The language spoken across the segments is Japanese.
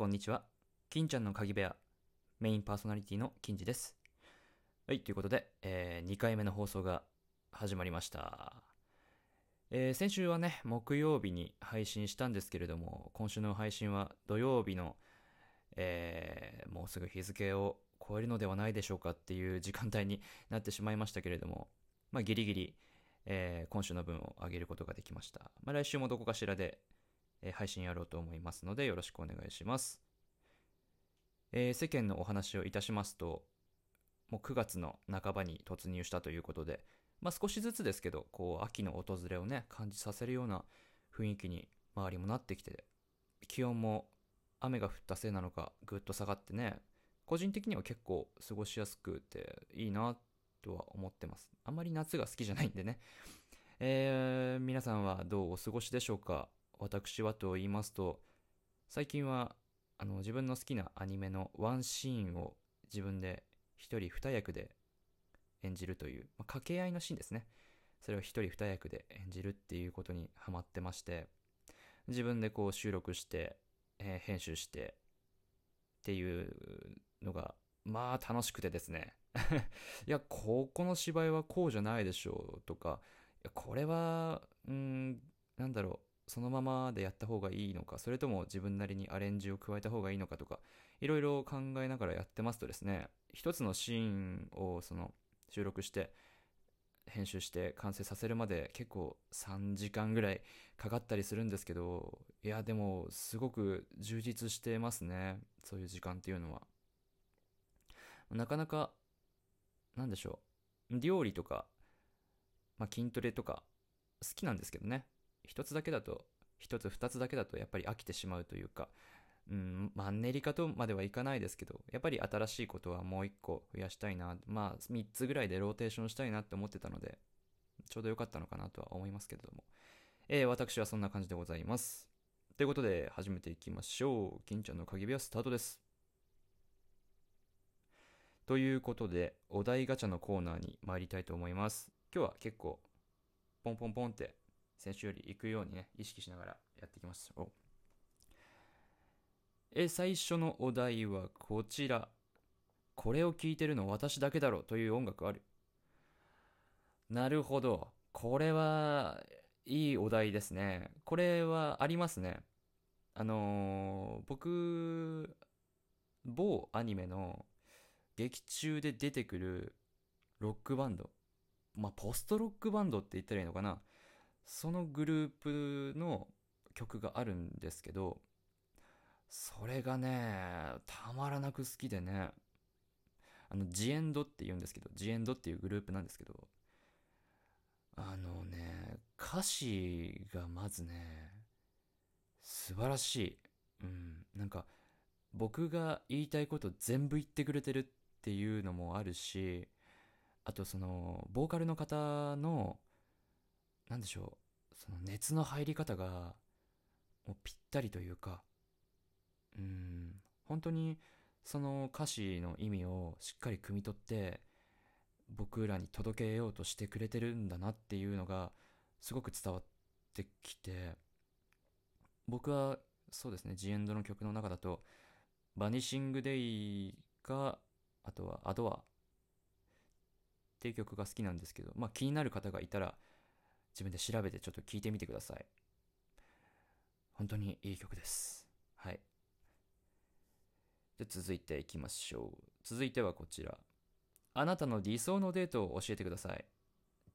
こんにちは。金ちゃんの鍵部屋、メインパーソナリティの金次です。はい、ということで、え2回目の放送が始まりました。えー先週はね、木曜日に配信したんですけれども、今週の配信は土曜日の、えーもうすぐ日付を超えるのではないでしょうかっていう時間帯になってしまいましたけれども、まあギリギリ、えー今週の分を上げることができました。まあ来週もどこかしらで、え配信やろうと思いますのでよろしくお願いします。えー世間のお話をいたしますと、もう9月の半ばに突入したということで、まあ少しずつですけど、こう秋の訪れをね、感じさせるような雰囲気に周りもなってきて、気温も雨が降ったせいなのかぐっと下がってね、個人的には結構過ごしやすくていいなとは思ってます。あんまり夏が好きじゃないんでね。えー皆さんはどうお過ごしでしょうか？私はと言いますと、最近はあの自分の好きなアニメのワンシーンを自分で一人二役で演じるという、まあ、掛け合いのシーンですね。それを一人二役で演じるっていうことにハマってまして、自分でこう収録して、えー編集してっていうのが、まあ楽しくてですね。いや、ここの芝居はこうじゃないでしょうとか、これは、うん、なんだろう、そのままでやった方がいいのか、それとも自分なりにアレンジを加えた方がいいのかとか、いろいろ考えながらやってますとですね、一つのシーンをその収録して、編集して完成させるまで結構3時間ぐらいかかったりするんですけど、いや、でもすごく充実してますね、そういう時間っていうのは。なかなか、なんでしょう、料理とか、まあ、筋トレとか好きなんですけどね、一つだけだと、一つ二つだけだとやっぱり飽きてしまうというか、うん、マンネリ化とまではいかないですけど、やっぱり新しいことはもう一個増やしたいな、まあ三つぐらいでローテーションしたいなって思ってたので、ちょうど良かったのかなとは思いますけれども。えー私はそんな感じでございます。ということで、始めていきましょう。金ちゃんの鍵部屋スタートです。ということで、お題ガチャのコーナーに参りたいと思います。今日は結構、ポンポンポンって、先週より行くようにね、意識しながらやっていきます。おえ、最初のお題はこちら。これを聴いてるの私だけだろうという音楽ある。なるほど。これは、いいお題ですね。これはありますね。あのー僕、某アニメの劇中で出てくるロックバンド。まあ、ポストロックバンドって言ったらいいのかな。そのグループの曲があるんですけど、それがね、たまらなく好きでね、あの、ジエンドって言うんですけど、ジエンドっていうグループなんですけど、あのね、歌詞がまずね、素晴らしい。うん、なんか、僕が言いたいこと全部言ってくれてるっていうのもあるし、あとその、ボーカルの方の、なんでしょう、その熱の入り方が、もうぴったりというか、うん、本当にその歌詞の意味をしっかり汲み取って僕らに届けようとしてくれてるんだなっていうのがすごく伝わってきて僕はそうですねジエンドの曲の中だと「バニシング・デイ」かあとは「アドア」っていう曲が好きなんですけどまあ気になる方がいたら自分で調べてちょっと聞いてみてください。本当にいい曲です。はい。で続いていきましょう。続いてはこちら。あなたの理想のデートを教えてください。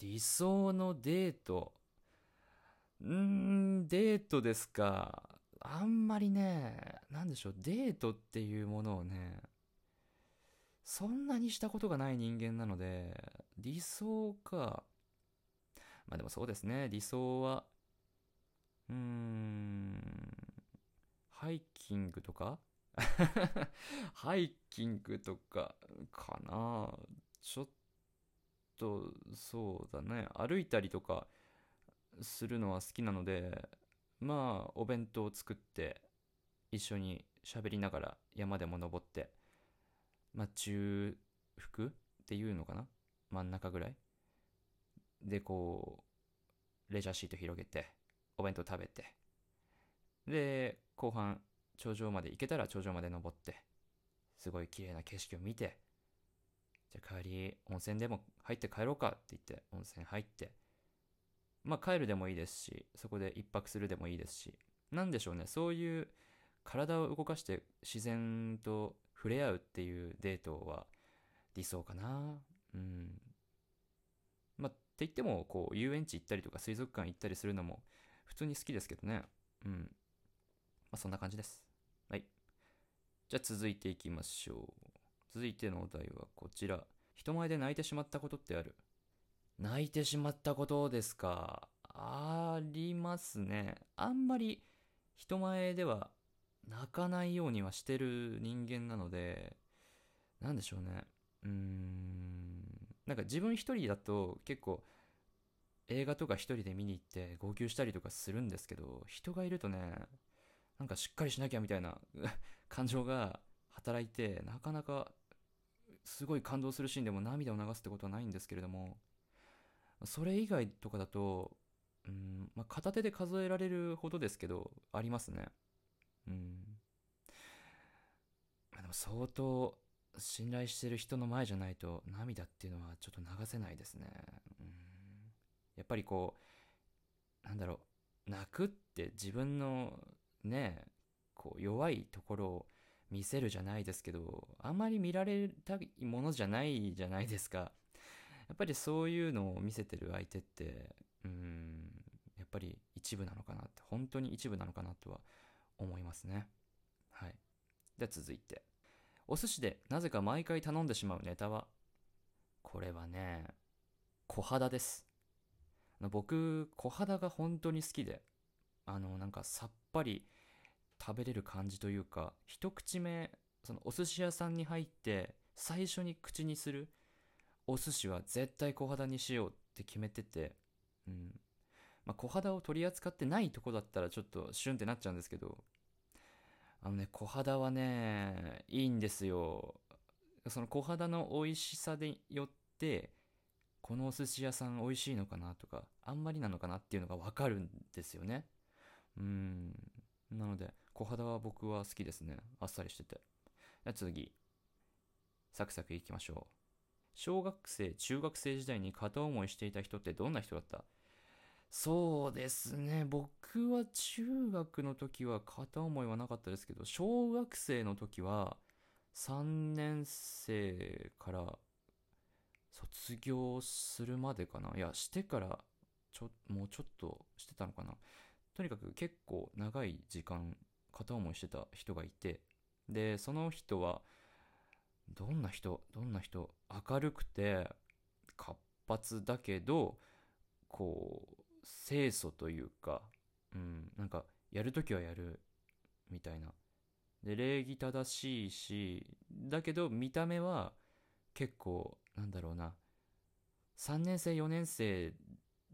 理想のデート？うーんデートですか。あんまりねなんでしょう。デートっていうものをねそんなにしたことがない人間なので理想かまあでもそうですね。理想はうーんハイキングとか？ハイキングとかかな。ちょっとそうだね。歩いたりとかするのは好きなのでまあお弁当を作って一緒に喋りながら山でも登ってまあ中腹っていうのかな？真ん中ぐらいでこうレジャーシート広げてお弁当食べて。で後半頂上まで行けたら頂上まで登ってすごい綺麗な景色を見てじゃあ帰り温泉でも入って帰ろうかって言って温泉入ってまあ帰るでもいいですしそこで一泊するでもいいですし何でしょうねそういう体を動かして自然と触れ合うっていうデートは理想かな。うん。って言ってもこう遊園地行ったりとか水族館行ったりするのも普通に好きですけどね。うん。まあそんな感じです。はい。じゃあ続いていきましょう。続いてのお題はこちら。人前で泣いてしまったことってある？泣いてしまったことですか？ありますね。あんまり人前では泣かないようにはしてる人間なのでなんでしょうね。うーん。なんか自分一人だと結構映画とか一人で見に行って号泣したりとかするんですけど人がいるとねなんかしっかりしなきゃみたいな 感情が働いてなかなかすごい感動するシーンでも涙を流すってことはないんですけれどもそれ以外とかだとうんまあ、片手で数えられるほどですけどありますね。うん。まあでも相当信頼してる人の前じゃないと涙っていうのはちょっと流せないですね。うん。やっぱりこうなんだろう泣くって自分のねこう弱いところを見せるじゃないですけどあんまり見られたいものじゃないじゃないですか。やっぱりそういうのを見せてる相手ってうんやっぱり一部なのかなって本当に一部なのかなとは思いますね。はい。では続いて。お寿司でなぜか毎回頼んでしまうネタはこれはね小肌です。僕小肌が本当に好きであのなんかさっぱり食べれる感じというか一口目そのお寿司屋さんに入って最初に口にするお寿司は絶対小肌にしようって決めててうん。まあ、小肌を取り扱ってないとこだったらちょっとシュンってなっちゃうんですけどあのね小肌はねいいんですよ。その小肌の美味しさでよってこのお寿司屋さん美味しいのかなとかあんまりなのかなっていうのが分かるんですよね。うん。なので小肌は僕は好きですね。あっさりしてて。じゃ次。サクサクいきましょう。小学生中学生時代に片思いしていた人ってどんな人だった？そうですね。僕は中学の時は片思いはなかったですけど小学生の時は3年生から卒業するまでかな。いやしてからちょもうちょっとしてたのかな。とにかく結構長い時間片思いしてた人がいてでその人はどんな人？どんな人？明るくて活発だけどこう清楚というか、うん、なんかやるときはやるみたいな。で、礼儀正しいし、だけど見た目は結構、なんだろうな、3年生、4年生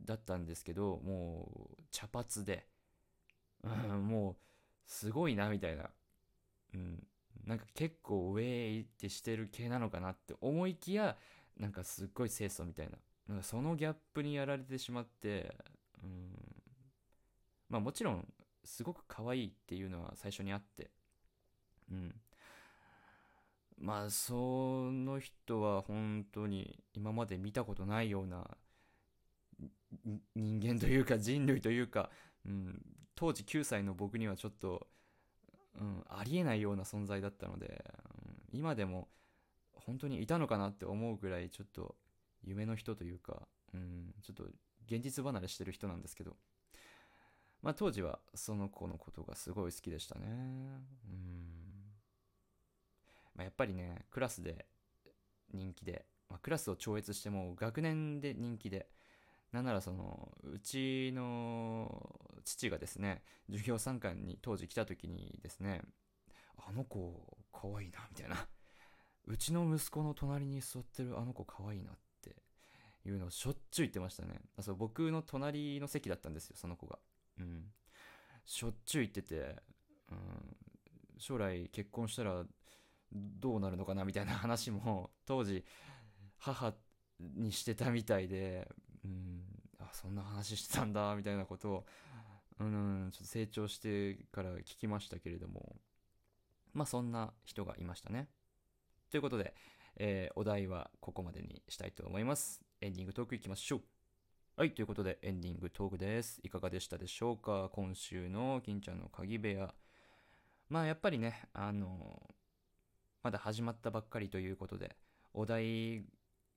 だったんですけど、もう茶髪で、うん、もうすごいなみたいな。うん、なんか結構ウェイってしてる系なのかなって思いきや、なんかすっごい清楚みたいな。なんかそのギャップにやられてしまって、うん。まあもちろんすごく可愛いっていうのは最初にあって。うん。まあその人は本当に今まで見たことないような人間というか人類というか、うん、当時9歳の僕にはちょっと、うん、ありえないような存在だったので、うん、今でも本当にいたのかなって思うぐらいちょっと夢の人というか、うん、ちょっと現実離れしてる人なんですけど、まあ当時はその子のことがすごい好きでしたね。うん。まあ、やっぱりね、クラスで人気で、まあ、クラスを超越しても学年で人気で、なんならその、うちの父がですね、授業参観に当時来た時にですね、あの子、可愛いな、みたいな。うちの息子の隣に座ってるあの子可愛いなっいうのをしょっちゅう言ってましたね。そう僕の隣の席だったんですよ、その子が。うん。しょっちゅう言ってて、うん、将来結婚したらどうなるのかなみたいな話も当時母にしてたみたいで、うん、あそんな話してたんだみたいなことを、うんちょっと成長してから聞きましたけれどもまあそんな人がいましたねということで、えーお題はここまでにしたいと思いますエンディングトークいきましょう。はいということでエンディングトークです。いかがでしたでしょうか？今週の金ちゃんの鍵部屋。まあやっぱりねあのまだ始まったばっかりということでお題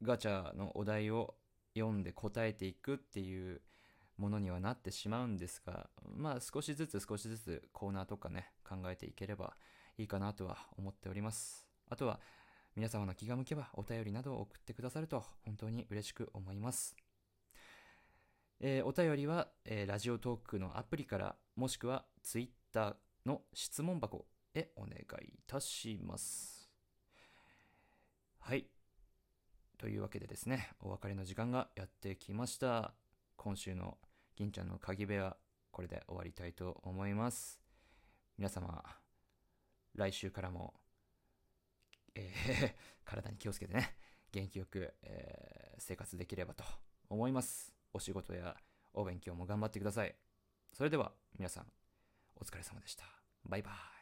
ガチャのお題を読んで答えていくっていうものにはなってしまうんですがまあ少しずつ少しずつコーナーとかね考えていければいいかなとは思っております。あとは皆様の気が向けばお便りなどを送ってくださると本当に嬉しく思います。えーお便りは、えーラジオトークのアプリからもしくはツイッターの質問箱へお願いいたします。はい。というわけでですねお別れの時間がやってきました。今週の銀ちゃんの鍵部屋これで終わりたいと思います。皆様来週からも、えー 体に気をつけてね元気よく、えー生活できればと思います。お仕事やお勉強も頑張ってください。それでは皆さんお疲れ様でした。バイバイ。